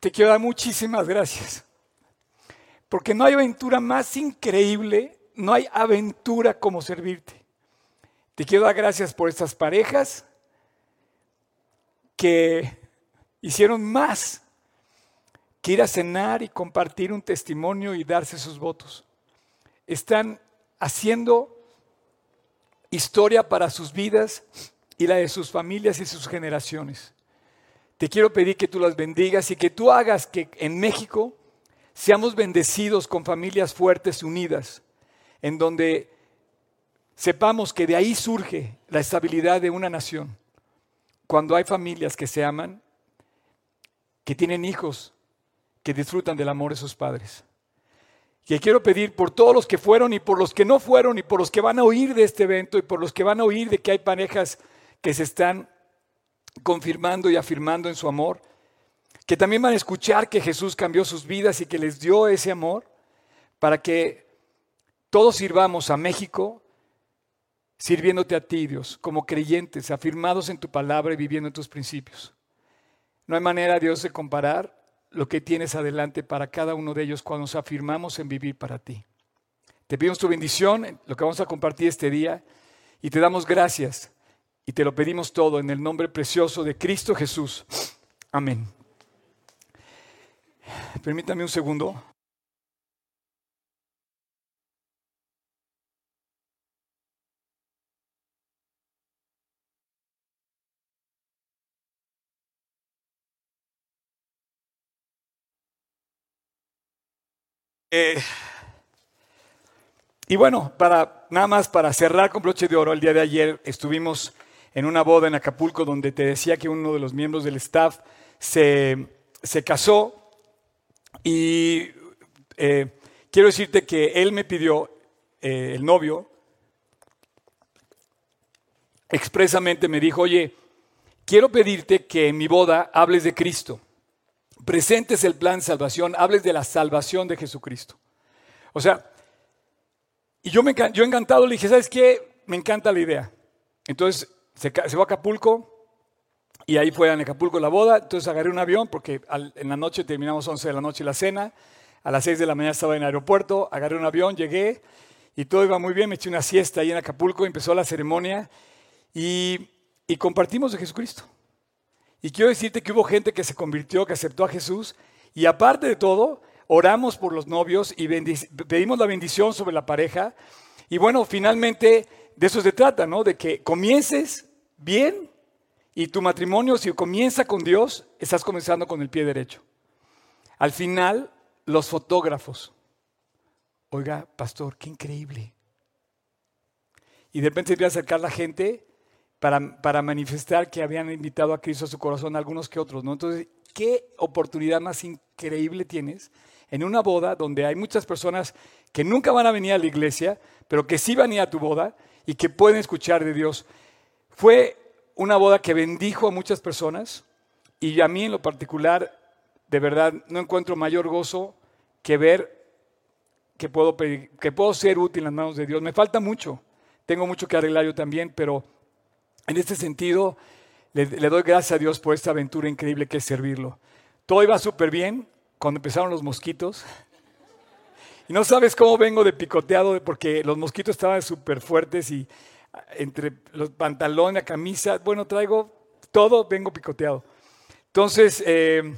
te quiero dar muchísimas gracias. Porque no hay aventura más increíble, no hay aventura como servirte. Te quiero dar gracias por estas parejas que hicieron más que ir a cenar y compartir un testimonio y darse sus votos. Están haciendo historia para sus vidas y la de sus familias y sus generaciones. Te quiero pedir que tú las bendigas y que tú hagas que en México seamos bendecidos con familias fuertes, unidas, en donde sepamos que de ahí surge la estabilidad de una nación. Cuando hay familias que se aman, que tienen hijos, que disfrutan del amor de sus padres. Y quiero pedir por todos los que fueron y por los que no fueron y por los que van a oír de este evento y por los que van a oír de que hay parejas que se están confirmando y afirmando en su amor, que también van a escuchar que Jesús cambió sus vidas y que les dio ese amor para que todos sirvamos a México sirviéndote a ti, Dios, como creyentes, afirmados en tu palabra y viviendo en tus principios. No hay manera, Dios, de comparar lo que tienes adelante para cada uno de ellos cuando nos afirmamos en vivir para ti. Te pedimos tu bendición, lo que vamos a compartir este día, y te damos gracias y te lo pedimos todo en el nombre precioso de Cristo Jesús. Amén. Permítame un segundo. Eh, y bueno, para, nada más para cerrar con broche de oro, el día de ayer estuvimos en una boda en Acapulco donde te decía que uno de los miembros del staff se, casó y eh, quiero decirte que él me pidió, eh, el novio, expresamente me dijo, oye, quiero pedirte que en mi boda hables de Cristo, presentes el plan de salvación, hables de la salvación de Jesucristo. O sea, y yo, me, yo encantado le dije, ¿sabes qué? Me encanta la idea. Entonces se, se fue a Acapulco y ahí fue a Acapulco la boda. Entonces agarré un avión porque en la noche terminamos 11 de la noche la cena. A las 6 de la mañana estaba en el aeropuerto, agarré un avión, llegué y todo iba muy bien. Me eché una siesta ahí en Acapulco, empezó la ceremonia y, y compartimos de Jesucristo. Y quiero decirte que hubo gente que se convirtió, que aceptó a Jesús y aparte de todo, oramos por los novios y pedimos la bendición sobre la pareja. Y bueno, finalmente de eso se trata, ¿no? De que comiences bien y tu matrimonio, si comienza con Dios, estás comenzando con el pie derecho. Al final, los fotógrafos. Oiga, pastor, qué increíble. Y de repente se a acercar la gente para, para, manifestar que habían invitado a Cristo a su corazón, algunos que otros, ¿no? Entonces, ¿qué oportunidad más increíble tienes en una boda donde hay muchas personas que nunca van a venir a la iglesia, pero que sí van a ir a tu boda y que pueden escuchar de Dios? Fue una boda que bendijo a muchas personas y a mí en lo particular, de verdad, no encuentro mayor gozo que ver que puedo, que puedo ser útil en las manos de Dios. Me falta mucho, tengo mucho que arreglar yo también, pero en este sentido le, le doy gracias a Dios por esta aventura increíble que es servirlo. Todo iba súper bien cuando empezaron los mosquitos. Y no sabes cómo vengo de picoteado porque los mosquitos estaban súper fuertes y entre los pantalones, la camisa, bueno, traigo todo, vengo picoteado. Entonces, eh,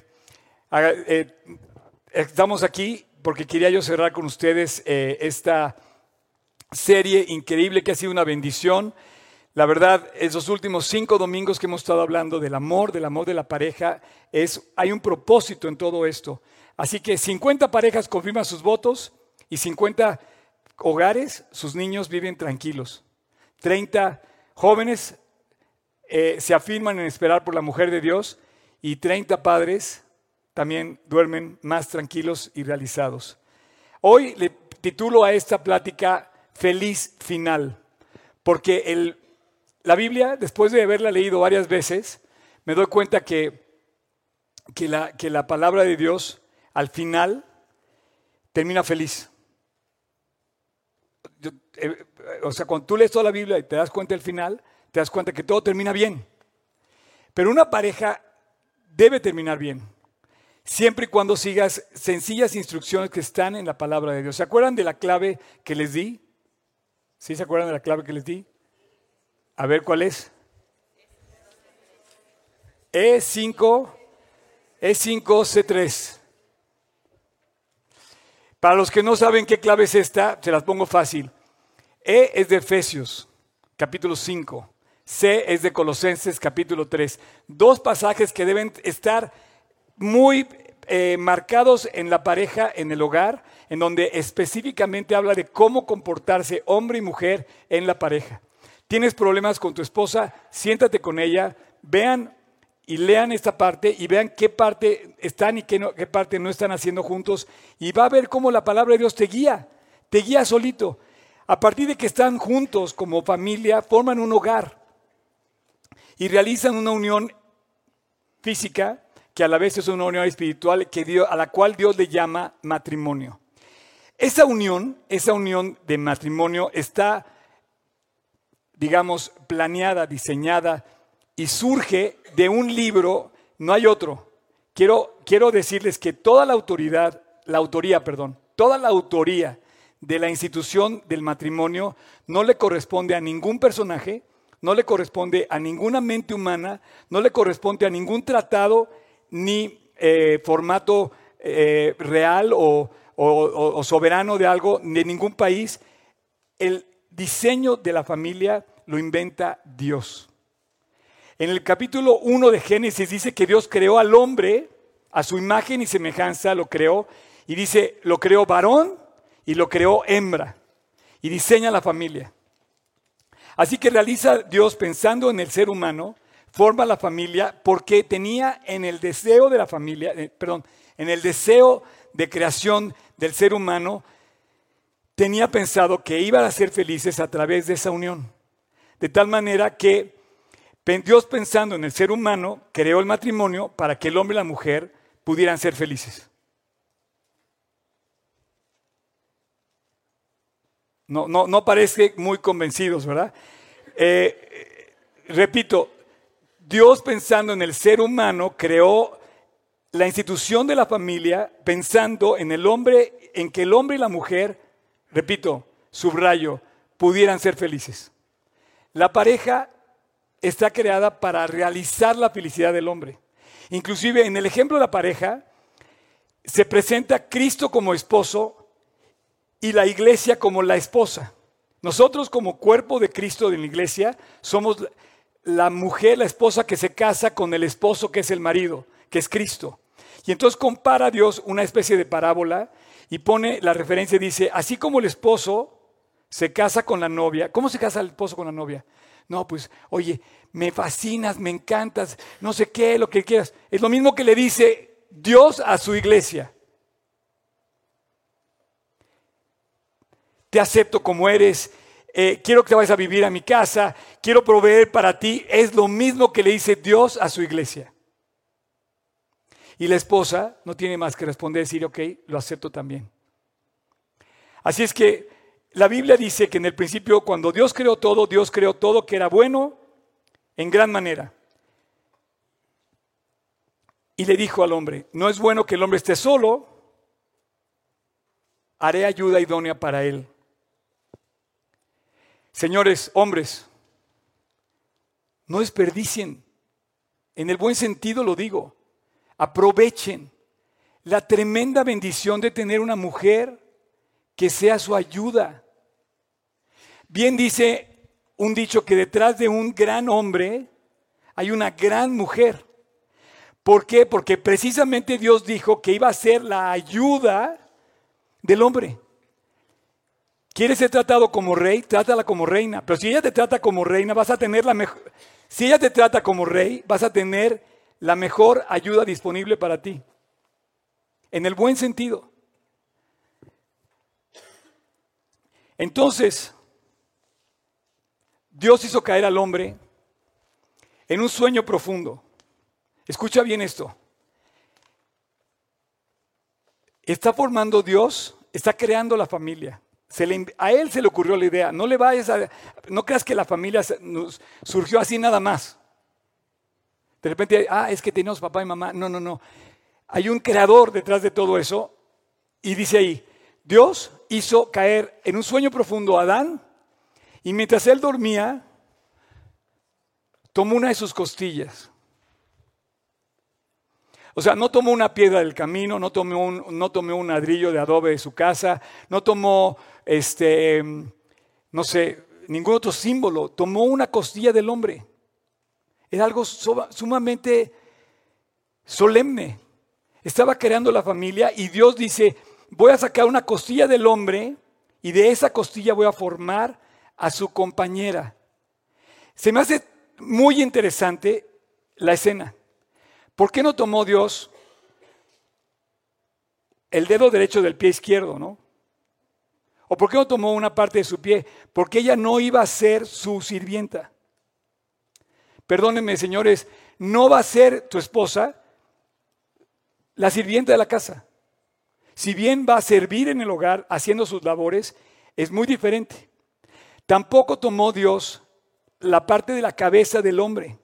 eh, estamos aquí porque quería yo cerrar con ustedes eh, esta serie increíble que ha sido una bendición. La verdad, esos últimos cinco domingos que hemos estado hablando del amor, del amor de la pareja, es, hay un propósito en todo esto. Así que 50 parejas confirman sus votos y 50 hogares, sus niños viven tranquilos. 30 jóvenes eh, se afirman en esperar por la mujer de Dios y 30 padres también duermen más tranquilos y realizados. Hoy le titulo a esta plática Feliz Final, porque la Biblia, después de haberla leído varias veces, me doy cuenta que, que, la, que la palabra de Dios al final termina feliz. Eh, o sea, cuando tú lees toda la Biblia y te das cuenta del final, te das cuenta que todo termina bien. Pero una pareja debe terminar bien. siempre y cuando sigas sencillas instrucciones que están en la palabra de Dios. ¿Se acuerdan de la clave que les di? ¿Sí se acuerdan de la clave que les di? A ver cuál es. E5, E5C3. Para los que no saben qué clave es esta, se las pongo fácil. E es de Efesios, capítulo 5. C es de Colosenses, capítulo 3. Dos pasajes que deben estar muy eh, marcados en la pareja, en el hogar, en donde específicamente habla de cómo comportarse hombre y mujer en la pareja. Tienes problemas con tu esposa, siéntate con ella, vean y lean esta parte y vean qué parte están y qué, qué parte no están haciendo juntos y va a ver cómo la palabra de Dios te guía, te guía solito. A partir de que están juntos como familia, forman un hogar y realizan una unión física que a la vez es una unión espiritual que Dios, a la cual Dios le llama matrimonio. Esa unión, esa unión de matrimonio está, digamos, planeada, diseñada, y surge de un libro, no hay otro. Quiero, quiero decirles que toda la autoridad, la autoría, perdón, toda la autoría de la institución del matrimonio no le corresponde a ningún personaje, no le corresponde a ninguna mente humana, no le corresponde a ningún tratado ni eh, formato eh, real o, o soberano de algo, de ningún país. El diseño de la familia lo inventa Dios. En el capítulo 1 de Génesis dice que Dios creó al hombre, a su imagen y semejanza lo creó, y dice, lo creó varón y lo creó hembra, y diseña la familia. Así que realiza Dios pensando en el ser humano, forma la familia porque tenía en el deseo de la familia, eh, perdón, en el deseo de creación del ser humano, tenía pensado que iban a ser felices a través de esa unión. De tal manera que Dios pensando en el ser humano, creó el matrimonio para que el hombre y la mujer pudieran ser felices. No, no, no parece muy convencidos, ¿verdad? Eh, repito, Dios pensando en el ser humano creó la institución de la familia pensando en el hombre, en que el hombre y la mujer, repito, subrayo, pudieran ser felices. La pareja está creada para realizar la felicidad del hombre. Inclusive en el ejemplo de la pareja, se presenta Cristo como esposo y la iglesia como la esposa. Nosotros como cuerpo de Cristo en la iglesia somos la mujer, la esposa que se casa con el esposo que es el marido, que es Cristo. Y entonces compara a Dios una especie de parábola y pone la referencia y dice, así como el esposo se casa con la novia, ¿cómo se casa el esposo con la novia? No, pues, oye, me fascinas, me encantas, no sé qué, lo que quieras. Es lo mismo que le dice Dios a su iglesia. Te acepto como eres, eh, quiero que te vayas a vivir a mi casa, quiero proveer para ti. Es lo mismo que le dice Dios a su iglesia. Y la esposa no tiene más que responder, decir, ok, lo acepto también. Así es que la Biblia dice que en el principio, cuando Dios creó todo, Dios creó todo que era bueno en gran manera. Y le dijo al hombre, no es bueno que el hombre esté solo, haré ayuda idónea para él. Señores, hombres, no desperdicien, en el buen sentido lo digo, aprovechen la tremenda bendición de tener una mujer que sea su ayuda. Bien dice un dicho que detrás de un gran hombre hay una gran mujer. ¿Por qué? Porque precisamente Dios dijo que iba a ser la ayuda del hombre. ¿Quieres ser tratado como rey? Trátala como reina. Pero si ella te trata como reina, vas a tener la mejor. Si ella te trata como rey, vas a tener la mejor ayuda disponible para ti. En el buen sentido. Entonces, Dios hizo caer al hombre en un sueño profundo. Escucha bien esto. Está formando Dios, está creando la familia. a él se le ocurrió la idea. No le vayas a, no creas que la familia surgió así nada más. De repente, ah, es que tenemos papá y mamá. No, no, no. hay un creador detrás de todo eso. Y dice ahí, Dios hizo caer en un sueño profundo a Adán y mientras él dormía, tomó una de sus costillas. O sea, no tomó una piedra del camino, no tomó un, no un ladrillo de adobe de su casa, no tomó, este, no sé, ningún otro símbolo, tomó una costilla del hombre. Era algo sumamente solemne. Estaba creando la familia y Dios dice, voy a sacar una costilla del hombre y de esa costilla voy a formar a su compañera. Se me hace muy interesante la escena. ¿Por qué no tomó Dios el dedo derecho del pie izquierdo, no? ¿O por qué no tomó una parte de su pie? Porque ella no iba a ser su sirvienta. Perdónenme, señores, no va a ser tu esposa la sirvienta de la casa. Si bien va a servir en el hogar haciendo sus labores, es muy diferente. Tampoco tomó Dios la parte de la cabeza del hombre.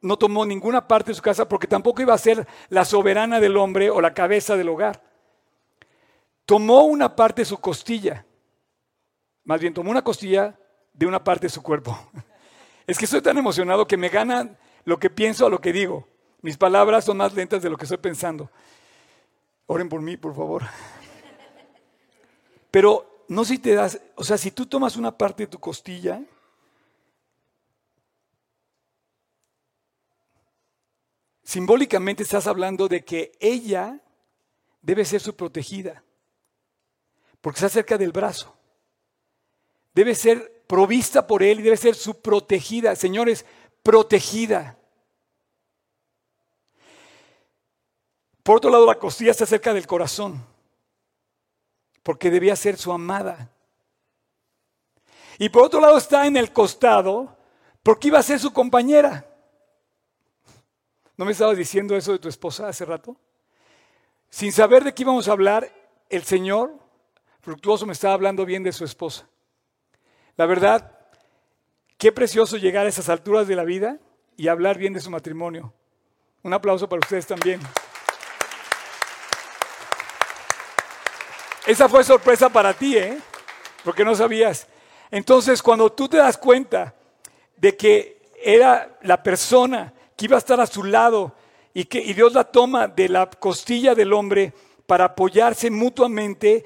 No tomó ninguna parte de su casa porque tampoco iba a ser la soberana del hombre o la cabeza del hogar. Tomó una parte de su costilla. Más bien, tomó una costilla de una parte de su cuerpo. Es que estoy tan emocionado que me gana lo que pienso a lo que digo. Mis palabras son más lentas de lo que estoy pensando. Oren por mí, por favor. Pero no si te das, o sea, si tú tomas una parte de tu costilla, simbólicamente estás hablando de que ella debe ser su protegida, porque está cerca del brazo. Debe ser provista por él y debe ser su protegida. Señores, protegida. Por otro lado, la costilla está cerca del corazón porque debía ser su amada. Y por otro lado está en el costado, porque iba a ser su compañera. ¿No me estabas diciendo eso de tu esposa hace rato? Sin saber de qué íbamos a hablar, el Señor fructuoso me estaba hablando bien de su esposa. La verdad, qué precioso llegar a esas alturas de la vida y hablar bien de su matrimonio. Un aplauso para ustedes también. Esa fue sorpresa para ti, ¿eh? Porque no sabías. Entonces, cuando tú te das cuenta de que era la persona que iba a estar a su lado y que Dios la toma de la costilla del hombre para apoyarse mutuamente,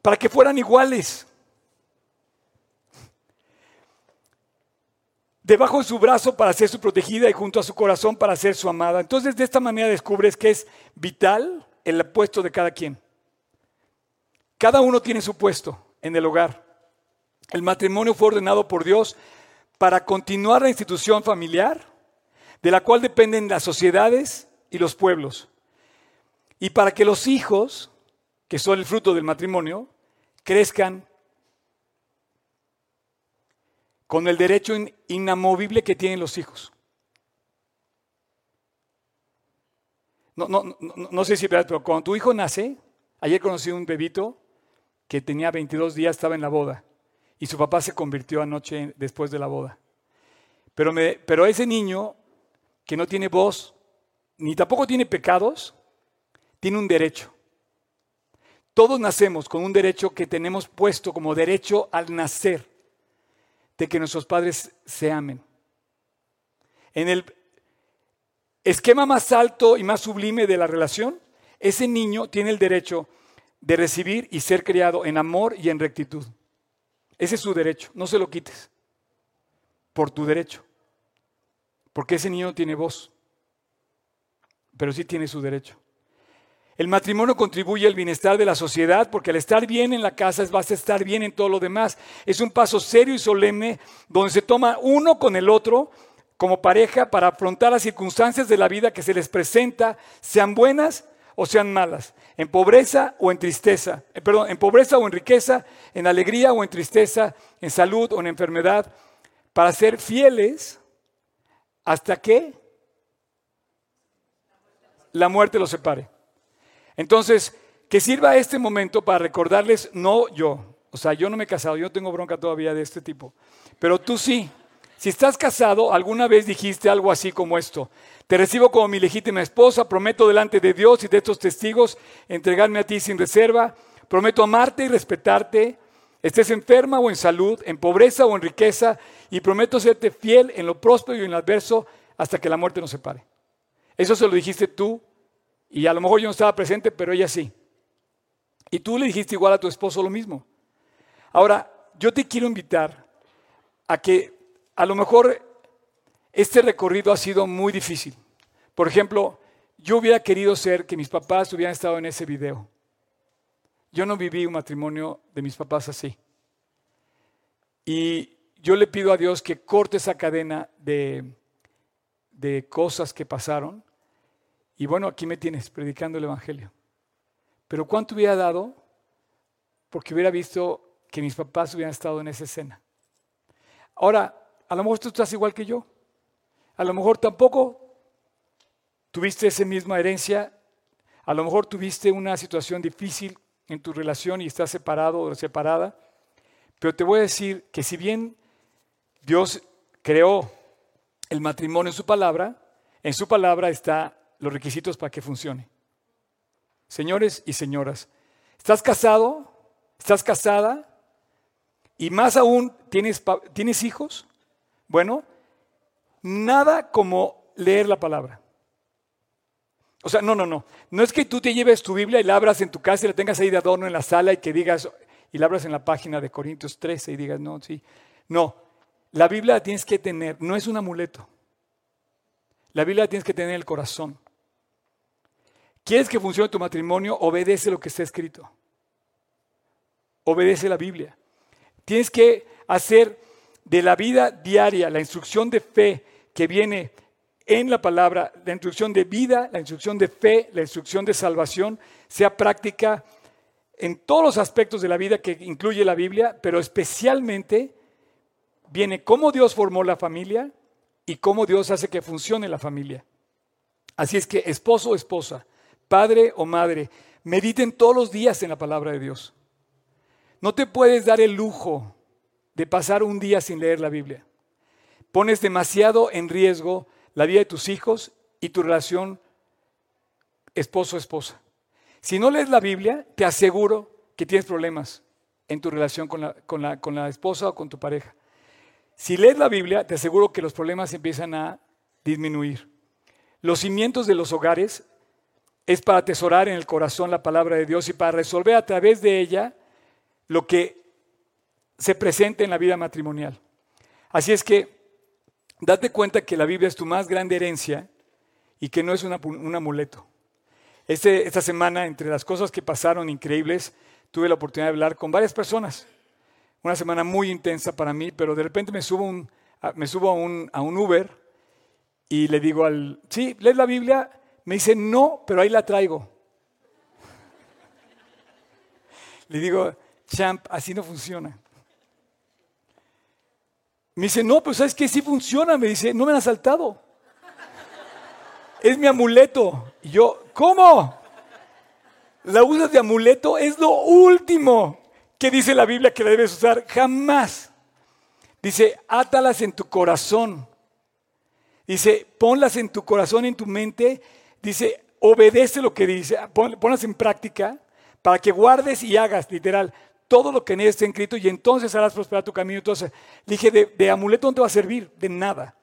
para que fueran iguales. Debajo de su brazo para ser su protegida y junto a su corazón para ser su amada. Entonces, de esta manera descubres que es vital el puesto de cada quien. Cada uno tiene su puesto en el hogar. El matrimonio fue ordenado por Dios para continuar la institución familiar, de la cual dependen las sociedades y los pueblos. Y para que los hijos, que son el fruto del matrimonio, crezcan con el derecho inamovible que tienen los hijos. No, sé si, pero cuando tu hijo nace, ayer conocí un bebito que tenía 22 días, estaba en la boda. Y su papá se convirtió anoche después de la boda. Pero, me, pero ese niño que no tiene voz, ni tampoco tiene pecados, tiene un derecho. Todos nacemos con un derecho que tenemos puesto como derecho al nacer, de que nuestros padres se amen. En el esquema más alto y más sublime de la relación, ese niño tiene el derecho de recibir y ser criado en amor y en rectitud. Ese es su derecho, no se lo quites. Por tu derecho. Porque ese niño no tiene voz, pero sí tiene su derecho. El matrimonio contribuye al bienestar de la sociedad porque al estar bien en la casa vas a estar bien en todo lo demás. Es un paso serio y solemne donde se toma uno con el otro como pareja para afrontar las circunstancias de la vida que se les presenta, sean buenas o sean malas, en pobreza o en tristeza, eh, perdón, en pobreza o en riqueza, en alegría o en tristeza, en salud o en enfermedad, para ser fieles hasta que la muerte los separe. Entonces, que sirva este momento para recordarles, no yo, o sea, yo no me he casado, yo tengo bronca todavía de este tipo, pero tú sí, Si estás casado, alguna vez dijiste algo así como esto. Te recibo como mi legítima esposa, prometo delante de Dios y de estos testigos entregarme a ti sin reserva, prometo amarte y respetarte, estés enferma o en salud, en pobreza o en riqueza, y prometo serte fiel en lo próspero y en lo adverso hasta que la muerte nos separe. Eso se lo dijiste tú, y a lo mejor yo no estaba presente, pero ella sí. Y tú le dijiste igual a tu esposo lo mismo. Ahora, yo te quiero invitar a que a lo mejor este recorrido ha sido muy difícil. Por ejemplo, yo hubiera querido ser que mis papás hubieran estado en ese video. Yo no viví un matrimonio de mis papás así. Y yo le pido a Dios que corte esa cadena de, de cosas que pasaron. Y bueno, aquí me tienes predicando el Evangelio. Pero ¿cuánto hubiera dado porque hubiera visto que mis papás hubieran estado en esa escena? Ahora, a lo mejor tú estás igual que yo. A lo mejor tampoco tuviste esa misma herencia. A lo mejor tuviste una situación difícil en tu relación y estás separado o separada. Pero te voy a decir que si bien Dios creó el matrimonio en su palabra, en su palabra están los requisitos para que funcione. Señores y señoras, ¿estás casado? ¿Estás casada? Y más aún, ¿tienes, ¿tienes hijos? Bueno, nada como leer la palabra. O sea, no, no, no. No es que tú te lleves tu Biblia y la abras en tu casa y la tengas ahí de adorno en la sala y que digas, y la abras en la página de Corintios 13 y digas, no, sí. No, la Biblia la tienes que tener, no es un amuleto. La Biblia la tienes que tener en el corazón. ¿Quieres que funcione tu matrimonio? Obedece lo que está escrito. Obedece la Biblia. Tienes que hacer de la vida diaria, la instrucción de fe que viene en la palabra, la instrucción de vida, la instrucción de fe, la instrucción de salvación, sea práctica en todos los aspectos de la vida que incluye la Biblia, pero especialmente viene cómo Dios formó la familia y cómo Dios hace que funcione la familia. Así es que esposo o esposa, padre o madre, mediten todos los días en la palabra de Dios. No te puedes dar el lujo de pasar un día sin leer la Biblia. Pones demasiado en riesgo la vida de tus hijos y tu relación esposo-esposa. Si no lees la Biblia, te aseguro que tienes problemas en tu relación con la, con la, con la esposa o con tu pareja. Si lees la Biblia, te aseguro que los problemas empiezan a disminuir. Los cimientos de los hogares es para atesorar en el corazón la palabra de Dios y para resolver a través de ella lo que se presente en la vida matrimonial. Así es que date cuenta que la Biblia es tu más grande herencia y que no es un amuleto. Este, esta semana, entre las cosas que pasaron increíbles, tuve la oportunidad de hablar con varias personas. Una semana muy intensa para mí, pero de repente me subo, a un Uber y le digo al, sí, ¿lees la Biblia? Me dice, no, pero ahí la traigo. Le digo, champ, así no funciona. Me dice, no, pues sabes que sí funciona. Me dice, no me han asaltado. Es mi amuleto. Y yo, ¿cómo? La usas de amuleto es lo último que dice la Biblia que la debes usar. Jamás. Dice, átalas en tu corazón. Dice, ponlas en tu corazón, en tu mente. Dice, obedece lo que dice, ponlas en práctica para que guardes y hagas, literal, todo lo que en él está escrito y entonces harás prosperar tu camino. Entonces, dije, de, de amuleto no te va a servir, de nada.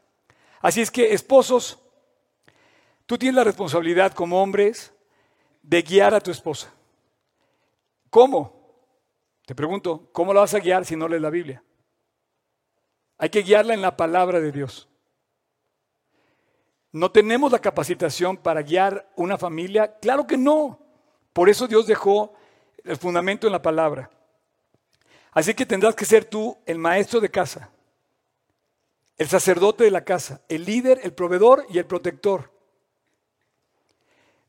Así es que, esposos, tú tienes la responsabilidad como hombres de guiar a tu esposa. ¿Cómo? Te pregunto, ¿cómo la vas a guiar si no lees la Biblia? Hay que guiarla en la palabra de Dios. ¿No tenemos la capacitación para guiar una familia? Claro que no. Por eso Dios dejó el fundamento en la palabra. Así que tendrás que ser tú el maestro de casa, el sacerdote de la casa, el líder, el proveedor y el protector.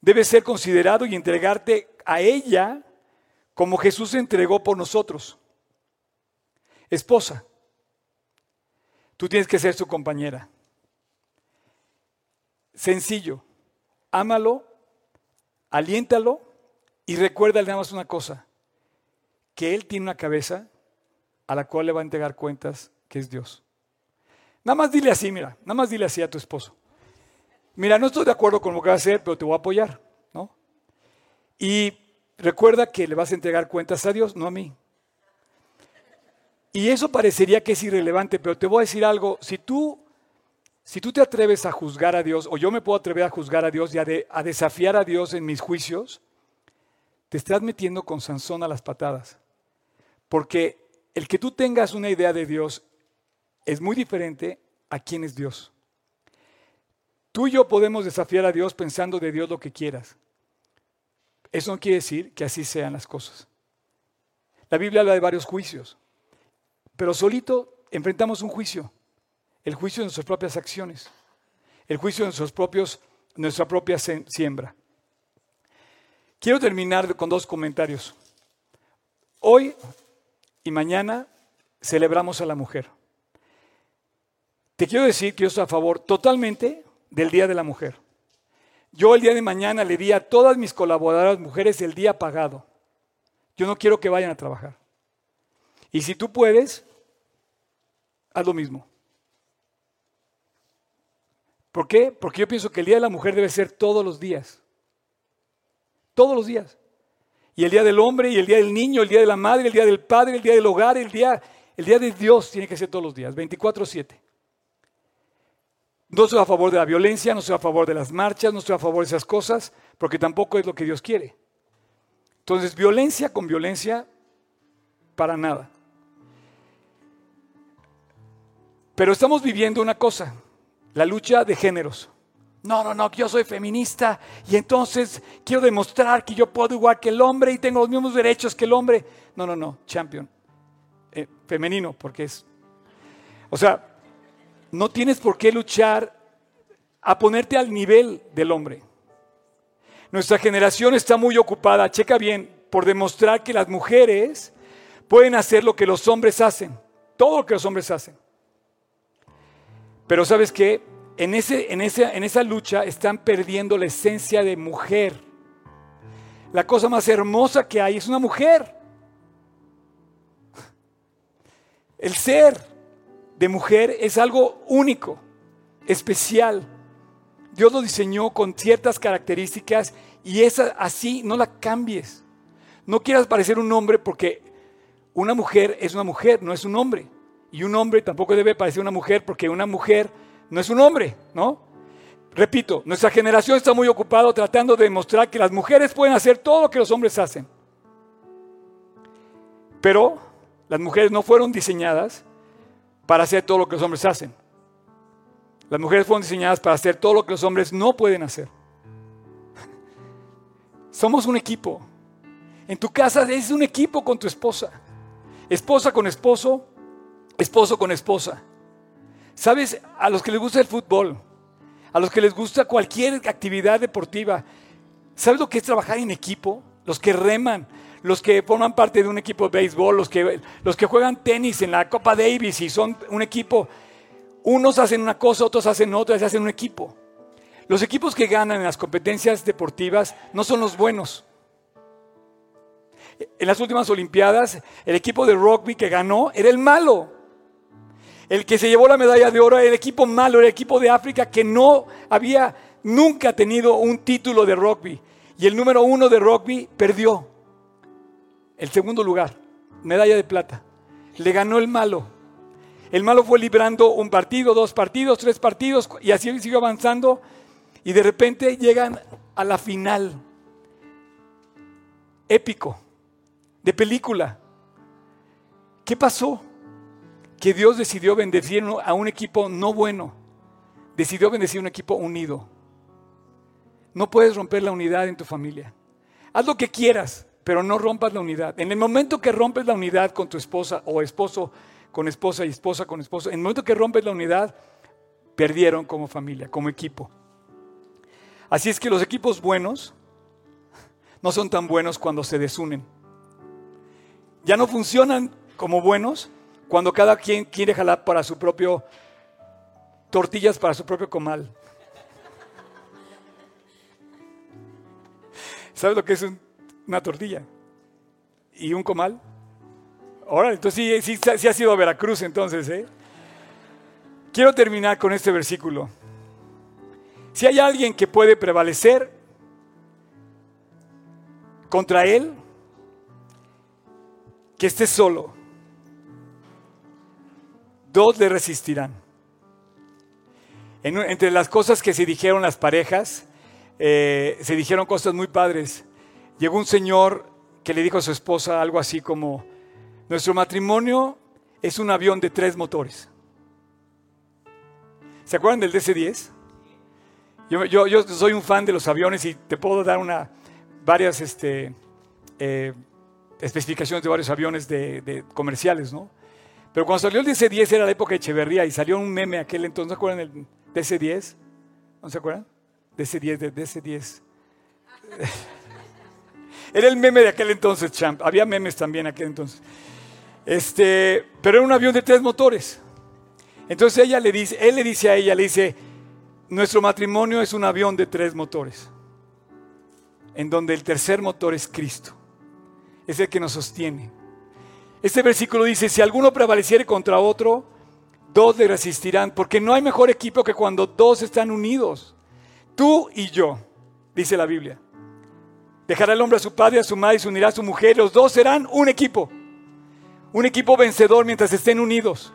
Debes ser considerado y entregarte a ella como Jesús se entregó por nosotros. Esposa, tú tienes que ser su compañera. Sencillo, ámalo, aliéntalo y recuérdale nada más una cosa, que Él tiene una cabeza a la cual le va a entregar cuentas, que es Dios. Nada más dile así, mira, nada más dile así a tu esposo. Mira, no estoy de acuerdo con lo que vas a hacer, pero te voy a apoyar, ¿no? Y recuerda que le vas a entregar cuentas a Dios, no a mí. Y eso parecería que es irrelevante, pero te voy a decir algo, si tú si tú te atreves a juzgar a Dios, o yo me puedo atrever a juzgar a Dios y a, desafiar a Dios en mis juicios, te estás metiendo con Sansón a las patadas. Porque el que tú tengas una idea de Dios es muy diferente a quién es Dios. Tú y yo podemos desafiar a Dios pensando de Dios lo que quieras. Eso no quiere decir que así sean las cosas. La Biblia habla de varios juicios, pero solito enfrentamos un juicio el juicio de nuestras propias acciones, el juicio de nuestros propios, nuestra propia siembra. Quiero terminar con dos comentarios. Hoy y mañana celebramos a la mujer. Te quiero decir que yo estoy a favor totalmente del Día de la Mujer. Yo el día de mañana le di a todas mis colaboradoras mujeres el día pagado. Yo no quiero que vayan a trabajar. Y si tú puedes, haz lo mismo. ¿Por qué? Porque yo pienso que el Día de la Mujer debe ser todos los días. Todos los días. Y el Día del Hombre, y el Día del Niño, el Día de la Madre, el Día del Padre, el Día del Hogar, el Día, el día de Dios tiene que ser todos los días, 24-7. No estoy a favor de la violencia, no estoy a favor de las marchas, no estoy a favor de esas cosas, porque tampoco es lo que Dios quiere. Entonces, violencia con violencia, para nada. Pero estamos viviendo una cosa, la lucha de géneros. No, no, no, yo soy feminista y entonces quiero demostrar que yo puedo igual que el hombre y tengo los mismos derechos que el hombre. No, no, no, champion. Eh, femenino, porque es... O sea, no tienes por qué luchar a ponerte al nivel del hombre. Nuestra generación está muy ocupada, checa bien, por demostrar que las mujeres pueden hacer lo que los hombres hacen, todo lo que los hombres hacen. Pero sabes qué? En, ese, en, en esa lucha están perdiendo la esencia de mujer. La cosa más hermosa que hay es una mujer. El ser de mujer es algo único, especial. Dios lo diseñó con ciertas características y esa así no la cambies. No quieras parecer un hombre porque una mujer es una mujer, no es un hombre. Y un hombre tampoco debe parecer una mujer porque una mujer no es un hombre, ¿no? Repito, nuestra generación está muy ocupada tratando de demostrar que las mujeres pueden hacer todo lo que los hombres hacen. Pero las mujeres no fueron diseñadas para hacer todo lo que los hombres hacen. Las mujeres fueron diseñadas para hacer todo lo que los hombres no pueden hacer. Somos un equipo. En tu casa es un equipo con tu esposa. Esposa con esposo, esposo con esposa. ¿Sabes? A los que les gusta el fútbol, a los que les gusta cualquier actividad deportiva, ¿sabes lo que es trabajar en equipo? Los que reman, los que forman parte de un equipo de béisbol, los que, los que juegan tenis en la Copa Davis y son un equipo. Unos hacen una cosa, otros hacen otra, se hacen un equipo. Los equipos que ganan en las competencias deportivas no son los buenos. En las últimas Olimpiadas, el equipo de rugby que ganó era el malo. El que se llevó la medalla de oro el equipo malo, el equipo de África que no había nunca tenido un título de rugby. Y el número uno de rugby perdió. El segundo lugar, medalla de plata. Le ganó el malo. El malo fue librando un partido, dos partidos, tres partidos, y así siguió avanzando. Y de repente llegan a la final. Épico, de película. ¿Qué pasó? Que Dios decidió bendecir a un equipo no bueno, decidió bendecir a un equipo unido. No puedes romper la unidad en tu familia. Haz lo que quieras, pero no rompas la unidad. En el momento que rompes la unidad con tu esposa o esposo con esposa y esposa con esposo, en el momento que rompes la unidad, perdieron como familia, como equipo. Así es que los equipos buenos no son tan buenos cuando se desunen. Ya no funcionan como buenos cuando cada quien quiere jalar para su propio, tortillas para su propio comal. ¿Sabes lo que es una tortilla? ¿Y un comal? Ahora, entonces sí, sí, ha sido Veracruz entonces, ¿eh? Quiero terminar con este versículo. Si hay alguien que puede prevalecer contra él, que esté solo, dos le resistirán. entre las cosas que se dijeron las parejas, eh, se dijeron cosas muy padres. Llegó un señor que le dijo a su esposa algo así como, nuestro matrimonio es un avión de tres motores. ¿Se acuerdan del DC-10? Yo, soy un fan de los aviones y te puedo dar una, varias este, eh, especificaciones de varios aviones de, comerciales, ¿no? Pero cuando salió el DC-10 era la época de Echeverría y salió un meme aquel entonces, ¿no se acuerdan del DC-10? ¿No se acuerdan? DC-10, de DC-10. era el meme de aquel entonces, champ. Había memes también aquel entonces. Este, pero era un avión de tres motores. Entonces ella le dice, él le dice a ella, le dice, nuestro matrimonio es un avión de tres motores, en donde el tercer motor es Cristo, es el que nos sostiene. Este versículo dice, si alguno prevaleciere contra otro, dos le resistirán, porque no hay mejor equipo que cuando dos están unidos, tú y yo, dice la Biblia. Dejará el hombre a su padre a su madre y se unirá a su mujer, los dos serán un equipo, un equipo vencedor mientras estén unidos.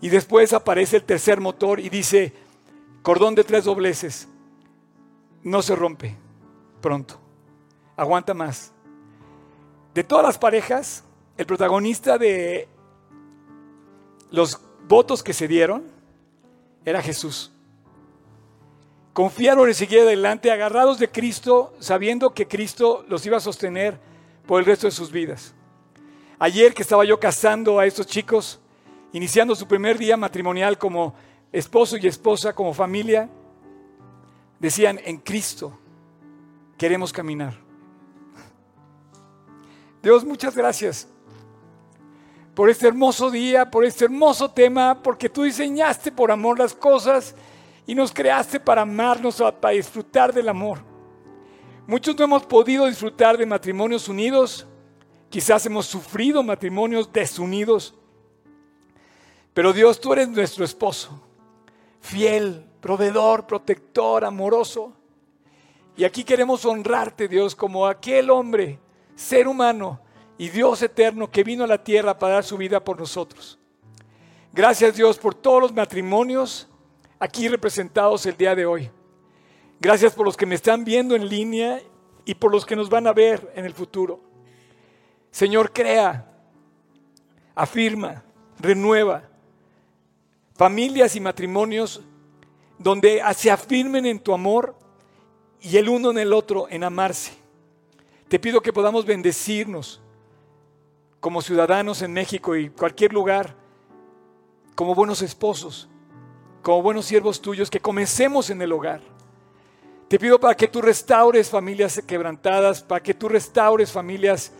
Y después aparece el tercer motor y dice, cordón de tres dobleces, no se rompe pronto, aguanta más. De todas las parejas, el protagonista de los votos que se dieron era Jesús. Confiaron en seguir adelante, agarrados de Cristo, sabiendo que Cristo los iba a sostener por el resto de sus vidas. Ayer que estaba yo casando a estos chicos, iniciando su primer día matrimonial como esposo y esposa, como familia, decían, en Cristo queremos caminar. Dios, muchas gracias por este hermoso día, por este hermoso tema, porque tú diseñaste por amor las cosas y nos creaste para amarnos, para disfrutar del amor. Muchos no hemos podido disfrutar de matrimonios unidos, quizás hemos sufrido matrimonios desunidos, pero Dios, tú eres nuestro esposo, fiel, proveedor, protector, amoroso. Y aquí queremos honrarte, Dios, como aquel hombre, ser humano y Dios eterno que vino a la tierra para dar su vida por nosotros. Gracias, Dios, por todos los matrimonios aquí representados el día de hoy. Gracias por los que me están viendo en línea y por los que nos van a ver en el futuro. Señor, crea, afirma, renueva familias y matrimonios donde se afirmen en tu amor y el uno en el otro en amarse. Te pido que podamos bendecirnos como ciudadanos en México y cualquier lugar, como buenos esposos, como buenos siervos tuyos, que comencemos en el hogar. Te pido para que tú restaures familias quebrantadas, para que tú restaures familias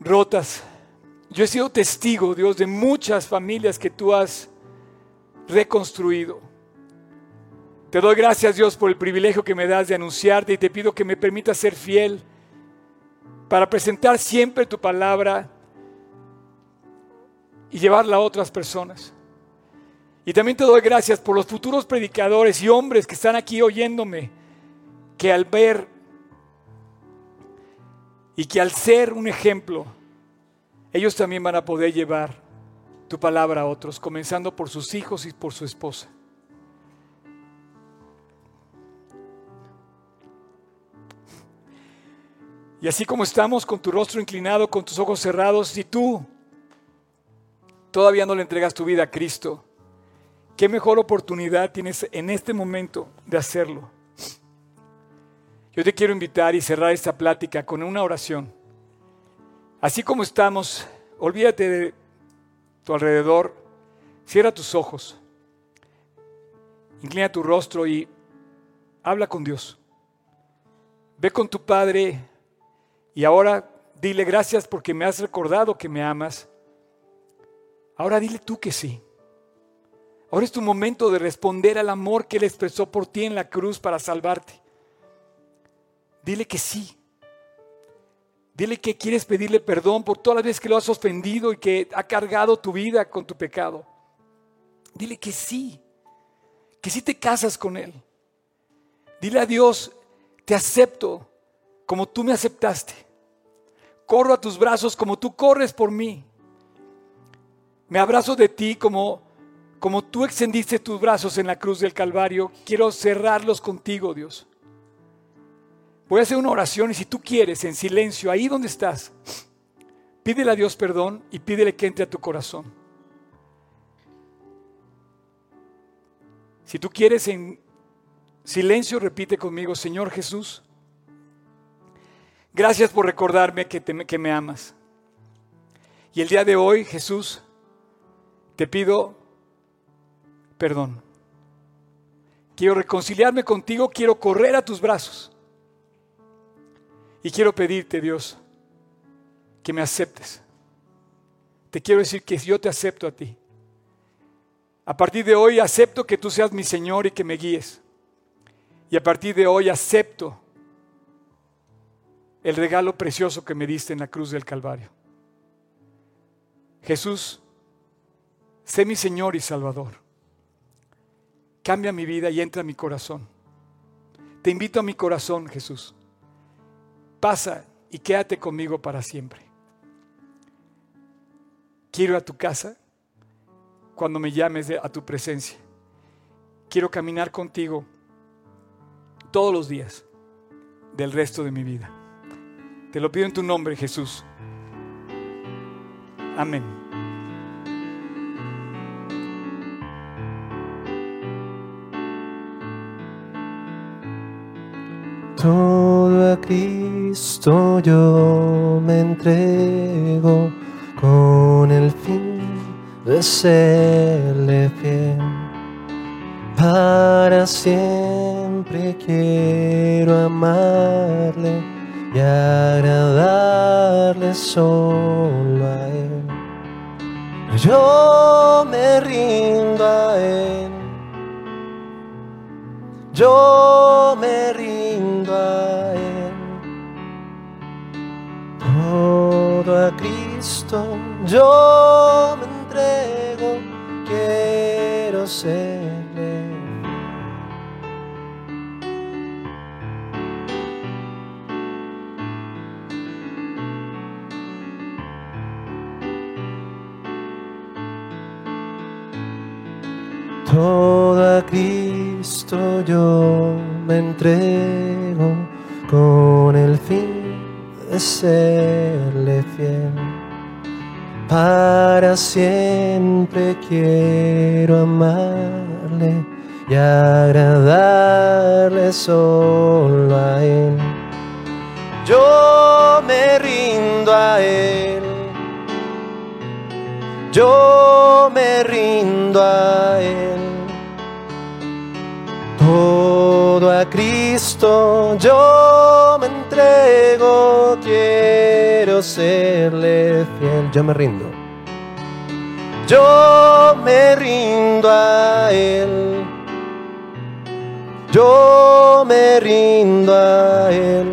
rotas. Yo he sido testigo, Dios, de muchas familias que tú has reconstruido. Te doy gracias Dios por el privilegio que me das de anunciarte y te pido que me permitas ser fiel para presentar siempre tu palabra y llevarla a otras personas. Y también te doy gracias por los futuros predicadores y hombres que están aquí oyéndome, que al ver y que al ser un ejemplo, ellos también van a poder llevar tu palabra a otros, comenzando por sus hijos y por su esposa. Y así como estamos con tu rostro inclinado, con tus ojos cerrados, si tú todavía no le entregas tu vida a Cristo, qué mejor oportunidad tienes en este momento de hacerlo. Yo te quiero invitar y cerrar esta plática con una oración. Así como estamos, olvídate de tu alrededor, cierra tus ojos, inclina tu rostro y habla con Dios. Ve con tu Padre y ahora dile gracias porque me has recordado que me amas. Ahora dile tú que sí. Ahora es tu momento de responder al amor que Él expresó por ti en la cruz para salvarte. Dile que sí. Dile que quieres pedirle perdón por todas las veces que lo has ofendido y que ha cargado tu vida con tu pecado. Dile que sí, que sí te casas con Él. Dile a Dios, te acepto como tú me aceptaste. Corro a tus brazos como tú corres por mí. Me abrazo de ti como, como tú extendiste tus brazos en la cruz del Calvario. Quiero cerrarlos contigo, Dios. Voy a hacer una oración y si tú quieres, en silencio, ahí donde estás, pídele a Dios perdón y pídele que entre a tu corazón. Si tú quieres en silencio, repite conmigo, Señor Jesús, gracias por recordarme que, que me amas. Y el día de hoy, Jesús, te pido perdón. Quiero reconciliarme contigo, quiero correr a tus brazos. Y quiero pedirte, Dios, que me aceptes. Te quiero decir que yo te acepto a ti. A partir de hoy acepto que tú seas mi Señor y que me guíes. Y a partir de hoy acepto el regalo precioso que me diste en la cruz del Calvario. Jesús, sé mi Señor y Salvador. Cambia mi vida y entra a mi corazón. Te invito a mi corazón, Jesús. Pasa y quédate conmigo para siempre. Quiero a tu casa cuando me llames a tu presencia. Quiero caminar contigo todos los días del resto de mi vida. Te lo pido en tu nombre, Jesús. Amén. Todo a Cristo yo me entrego con el fin de serle fiel. Para siempre quiero amarle y agradarle solo a Él. Yo me rindo a Él. Yo me rindo a Él. Todo a Cristo yo me quiero serle. Todo a Cristo yo me entrego con el fin de serle fiel para siempre quiero amarle y agradarle solo a Él. Yo me rindo a Él. Yo me rindo a Él. Todo a Cristo yo me entrego, quiero serle fiel. Yo me rindo. Yo me rindo a Él. Yo me rindo a Él.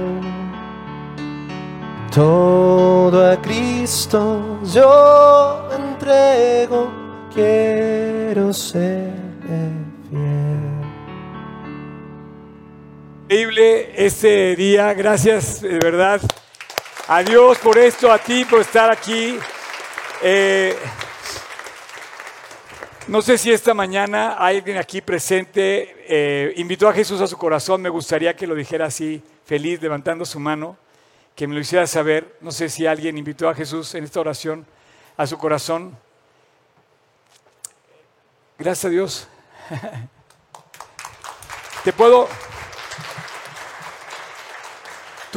Todo a Cristo yo me entrego, quiero serle Increíble este día, gracias de verdad a Dios por esto, a ti por estar aquí. Eh, no sé si esta mañana alguien aquí presente eh, invitó a Jesús a su corazón, me gustaría que lo dijera así, feliz, levantando su mano, que me lo hiciera saber. No sé si alguien invitó a Jesús en esta oración a su corazón. Gracias a Dios. Te puedo...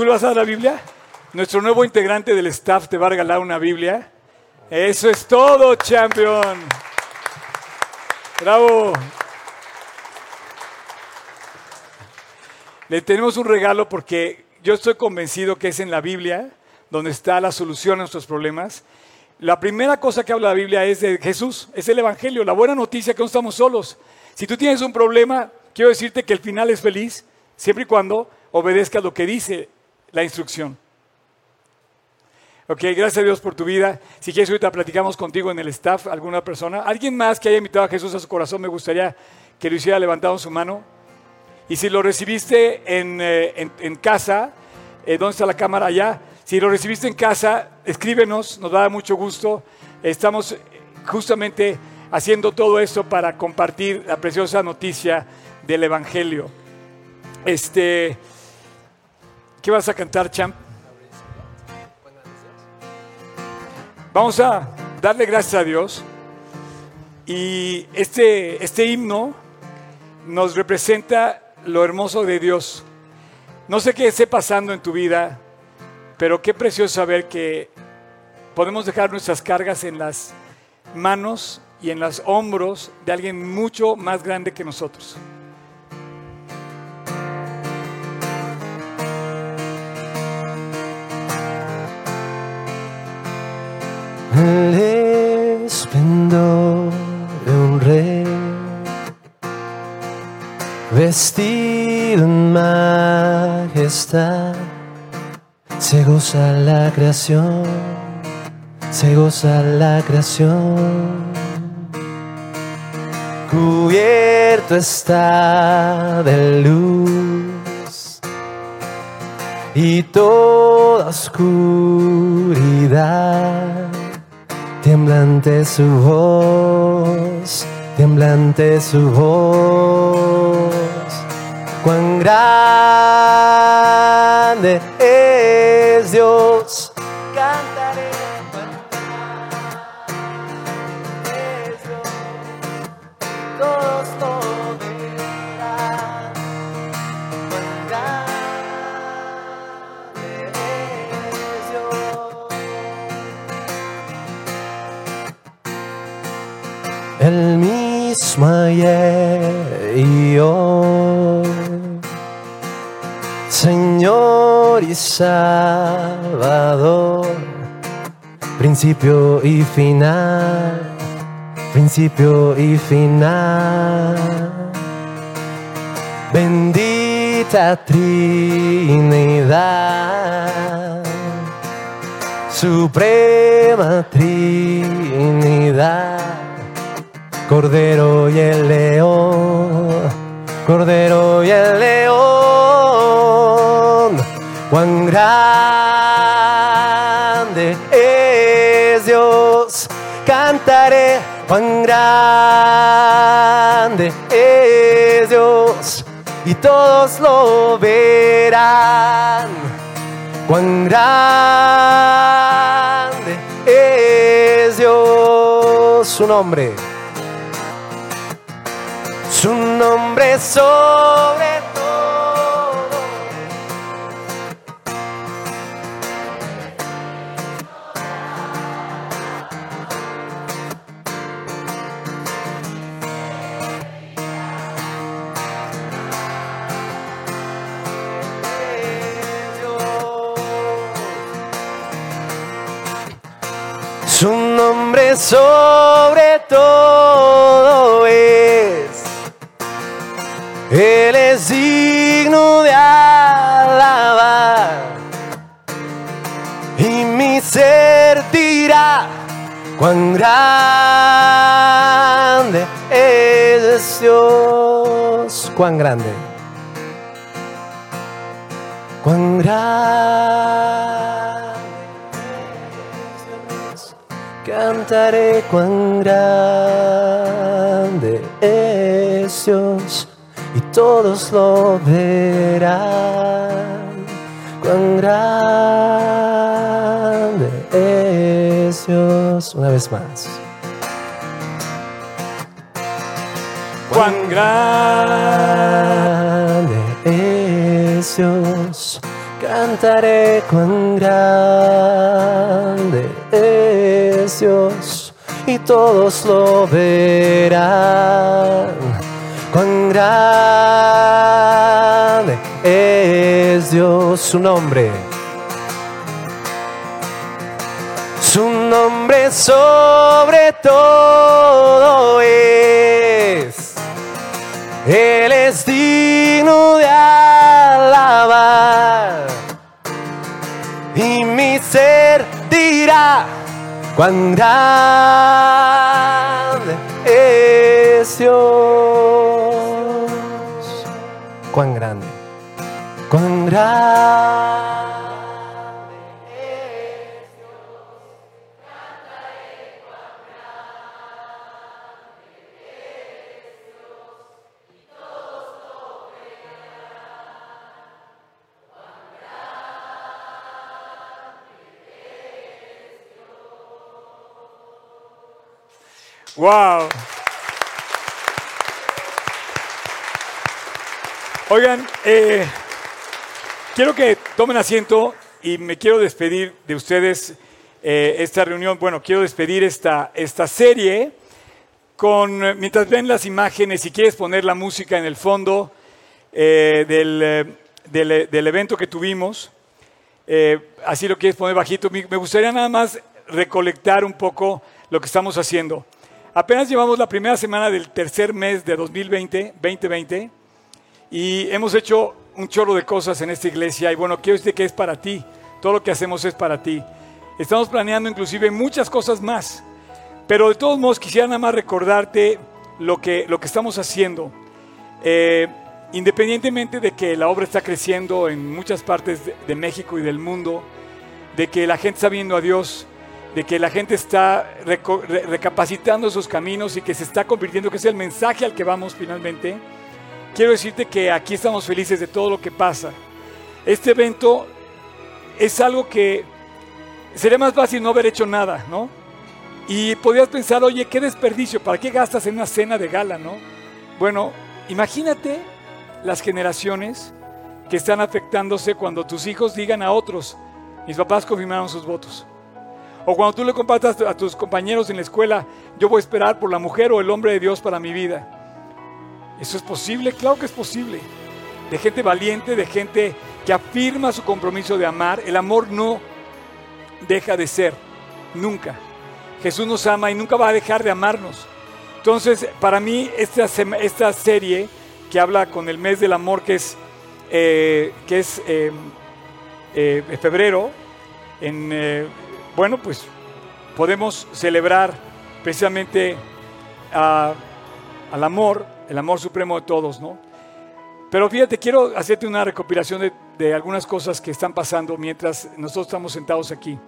¿Tú le vas a dar la Biblia? Nuestro nuevo integrante del staff te va a regalar una Biblia. Eso es todo, champion. Bravo. Le tenemos un regalo porque yo estoy convencido que es en la Biblia donde está la solución a nuestros problemas. La primera cosa que habla la Biblia es de Jesús, es el Evangelio, la buena noticia que no estamos solos. Si tú tienes un problema, quiero decirte que el final es feliz, siempre y cuando obedezcas lo que dice la instrucción. Ok, gracias a Dios por tu vida. Si quieres, ahorita platicamos contigo en el staff, alguna persona. ¿Alguien más que haya invitado a Jesús a su corazón? Me gustaría que lo hiciera levantando su mano. Y si lo recibiste en, eh, en- casa, eh, ¿dónde está la cámara? Allá. Si lo recibiste en casa, escríbenos, nos da mucho gusto. Estamos justamente haciendo todo esto para compartir la preciosa noticia del Evangelio. Este, ¿Qué vas a cantar, champ? Vamos a darle gracias a Dios. Y este, este himno nos representa lo hermoso de Dios. No sé qué esté pasando en tu vida, pero qué precioso saber que podemos dejar nuestras cargas en las manos y en los hombros de alguien mucho más grande que nosotros. El esplendor de un rey vestido en majestad se goza la creación, se goza la creación. Cubierto está de luz y toda oscuridad Temblante su voz, temblante su voz. Cuán grande ayer y hoy, Señor y Salvador, principio y final, principio y final. Bendita Trinidad, Suprema Trinidad. Cordero y el león, Cordero y el león, cuán grande es Dios, cantaré, cuán grande es Dios, y todos lo verán, cuán grande es Dios, su nombre nombre sobre todo. Su nombre sobre todo Él es digno de alabar. Y mi ser dirá cuán grande es Dios. Cuán grande. Cuán grande es Dios. Cantaré cuán grande todos lo verán. Cuán grande es Dios. Una vez más. Cuán grande es Dios. Cantaré cuán grande es Dios y todos lo verán. Grande es Dios, su nombre. Su nombre sobre todo es. Él es de alabar. y mi ser dirá cuán grande es Dios. Cuán grande, cuán grande. Wow. Oigan, eh, quiero que tomen asiento y me quiero despedir de ustedes eh, esta reunión. Bueno, quiero despedir esta, esta serie con, mientras ven las imágenes, si quieres poner la música en el fondo eh, del, del, del, evento que tuvimos, así lo quieres poner bajito, me gustaría nada más recolectar un poco lo que estamos haciendo. Apenas llevamos la primera semana del tercer mes de 2020, 2020, y hemos hecho un chorro de cosas en esta iglesia. Y bueno, quiero decirte que es para ti. Todo lo que hacemos es para ti. Estamos planeando inclusive muchas cosas más. Pero de todos modos quisiera nada más recordarte lo que, lo que estamos haciendo. Eh, independientemente de que la obra está creciendo en muchas partes de, de México y del mundo, de que la gente está viendo a Dios, de que la gente está recapacitando sus caminos y que se está convirtiendo, que es el mensaje al que vamos finalmente, quiero decirte que aquí estamos felices de todo lo que pasa. Este evento es algo que sería más fácil no haber hecho nada, ¿no? Y podrías pensar, oye, qué desperdicio, ¿para qué gastas en una cena de gala, no? Bueno, imagínate las generaciones que están afectándose cuando tus hijos digan a otros, mis papás confirmaron sus votos. O cuando tú le compartas a tus compañeros en la escuela, yo voy a esperar por la mujer o el hombre de Dios para mi vida. ¿Eso es posible? Claro que es posible. De gente valiente, de gente que afirma su compromiso de amar. El amor no deja de ser, nunca. Jesús nos ama y nunca va a dejar de amarnos. Entonces, para mí, esta, esta serie que habla con el mes del amor, que es, eh, que es eh, eh, febrero, en bueno, pues podemos celebrar precisamente al amor, el amor supremo de todos, ¿no? Pero fíjate, quiero hacerte una recopilación de, algunas cosas que están pasando mientras nosotros estamos sentados aquí.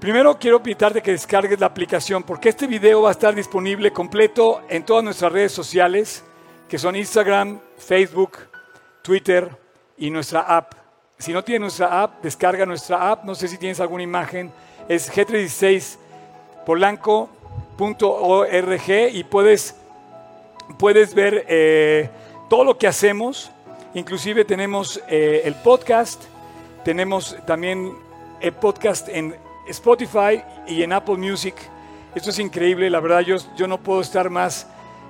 Primero quiero invitarte que descargues la aplicación porque este video va a estar disponible completo en todas nuestras redes sociales, que son Instagram, Facebook, Twitter y nuestra app. Si no tienes nuestra app, descarga nuestra app. No sé si tienes alguna imagen. Es g36polanco.org y puedes, puedes ver eh, todo lo que hacemos. Inclusive tenemos eh, el podcast. Tenemos también el podcast en Spotify y en Apple Music. Esto es increíble. La verdad, yo, no puedo estar más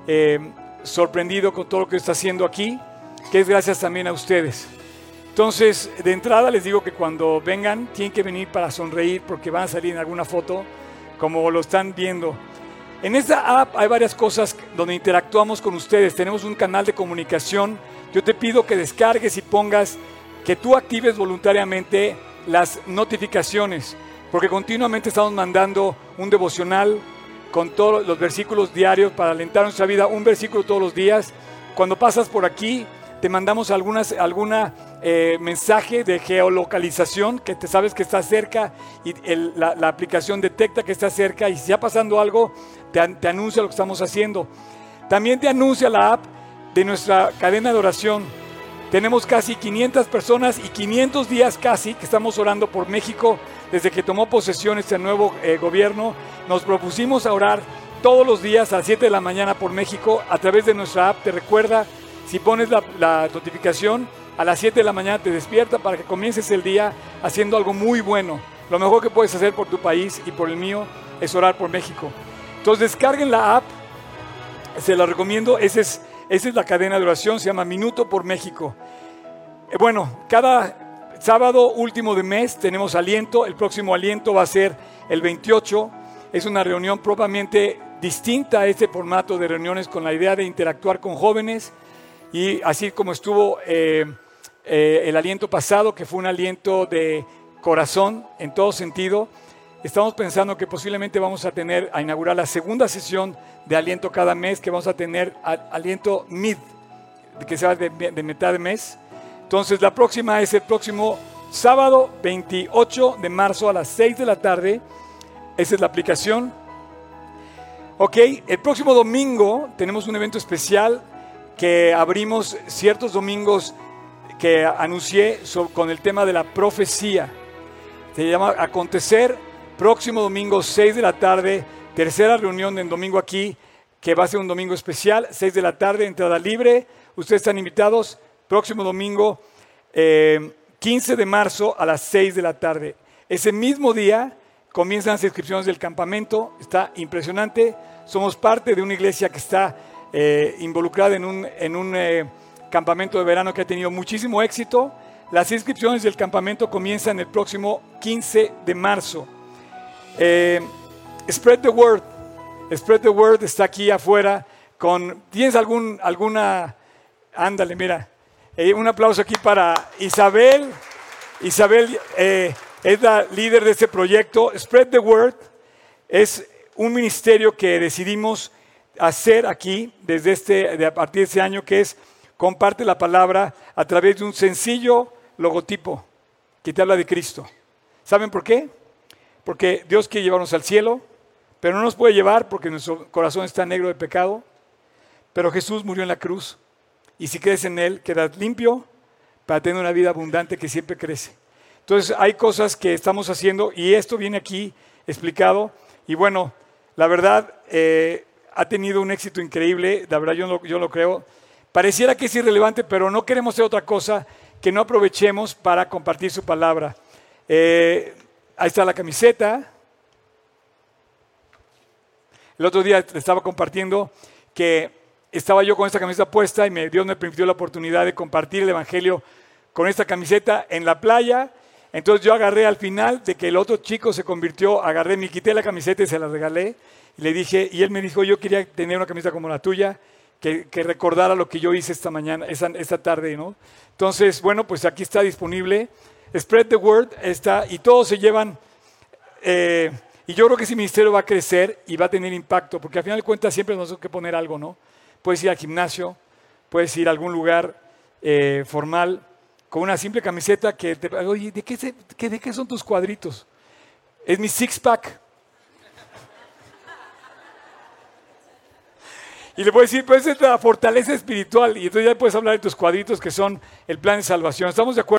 eh, sorprendido con todo lo que está haciendo aquí, que es gracias también a ustedes. Entonces, de entrada les digo que cuando vengan, tienen que venir para sonreír porque van a salir en alguna foto, como lo están viendo. En esta app hay varias cosas donde interactuamos con ustedes. Tenemos un canal de comunicación. Yo te pido que descargues y pongas, que tú actives voluntariamente las notificaciones, porque continuamente estamos mandando un devocional con todos los versículos diarios para alentar nuestra vida, un versículo todos los días. Cuando pasas por aquí, te mandamos algunas, alguna eh, mensaje de geolocalización, que te sabes que está cerca y la, aplicación detecta que está cerca y si está pasando algo, te, te anuncia lo que estamos haciendo. También te anuncia la app de nuestra cadena de oración. Tenemos casi 500 personas y 500 días casi que estamos orando por México desde que tomó posesión este nuevo eh, gobierno. Nos propusimos a orar todos los días a las 7 de la mañana por México a través de nuestra app. Te recuerda si pones la, notificación, a las 7 de la mañana te despierta para que comiences el día haciendo algo muy bueno. Lo mejor que puedes hacer por tu país y por el mío es orar por México. Entonces descarguen la app, se la recomiendo, esa es, esa es la cadena de oración, se llama Minuto por México. Eh, bueno, cada sábado último de mes tenemos aliento, el próximo aliento va a ser el 28, es una reunión propiamente distinta a este formato de reuniones con la idea de interactuar con jóvenes. Y así como estuvo eh, eh, el aliento pasado, que fue un aliento de corazón en todo sentido. Estamos pensando que posiblemente vamos a tener, a inaugurar la segunda sesión de aliento cada mes, que vamos a tener aliento mid, que sea de, de mitad de mes. Entonces la próxima es el próximo sábado 28 de marzo a las 6 de la tarde. Esa es la aplicación. Ok, el próximo domingo tenemos un evento especial que abrimos ciertos domingos que anuncié con el tema de la profecía. Se llama Acontecer, próximo domingo 6 de la tarde, tercera reunión en domingo aquí, que va a ser un domingo especial, 6 de la tarde, entrada libre. Ustedes están invitados, próximo domingo 15 eh, de marzo a las 6 de la tarde. Ese mismo día comienzan las inscripciones del campamento, está impresionante. Somos parte de una iglesia que está eh, involucrada en un, en un eh, campamento de verano que ha tenido muchísimo éxito. Las inscripciones del campamento comienzan el próximo 15 de marzo. Eh, spread the word. Spread the word está aquí afuera. Con, ¿Tienes algún, alguna? Ándale, mira. un aplauso aquí para Isabel. Isabel es la líder de este proyecto. Spread the word es un ministerio que decidimos hacer aquí desde este, a partir de este año, que es comparte la palabra a través de un sencillo logotipo que te habla de Cristo. ¿Saben por qué? Porque Dios quiere llevarnos al cielo, pero no nos puede llevar porque nuestro corazón está negro de pecado. Pero Jesús murió en la cruz y si crees en Él, quedas limpio para tener una vida abundante que siempre crece. Entonces hay cosas que estamos haciendo y esto viene aquí explicado. Y bueno, la verdad, eh, ha tenido un éxito increíble, la verdad yo, yo lo creo. Pareciera que es irrelevante, pero no queremos hacer otra cosa que no aprovechemos para compartir su palabra. Eh, ahí está la camiseta. El otro día estaba compartiendo que estaba yo con esta camiseta puesta y Dios me permitió la oportunidad de compartir el Evangelio con esta camiseta en la playa. Entonces yo agarré al final de que el otro chico se convirtió, agarré, me quité la camiseta y se la regalé. Y le dije, y él me dijo, yo quería tener una camisa como la tuya, que, recordara lo que yo hice esta mañana, esta, tarde, ¿no? Entonces, bueno, pues aquí está disponible. Spread the word está, y todos se llevan. Eh, y yo creo que ese ministerio va a crecer y va a tener impacto, porque al final de cuentas siempre nos tenemos que poner algo, ¿no? Puedes ir al gimnasio, puedes ir a algún lugar eh, formal con una simple camiseta que te. Oye, ¿de qué, ¿de qué son tus cuadritos? Es mi six pack. Y le puedes decir, pues es la fortaleza espiritual. Y entonces ya puedes hablar de tus cuadritos que son el plan de salvación. ¿Estamos de acuerdo?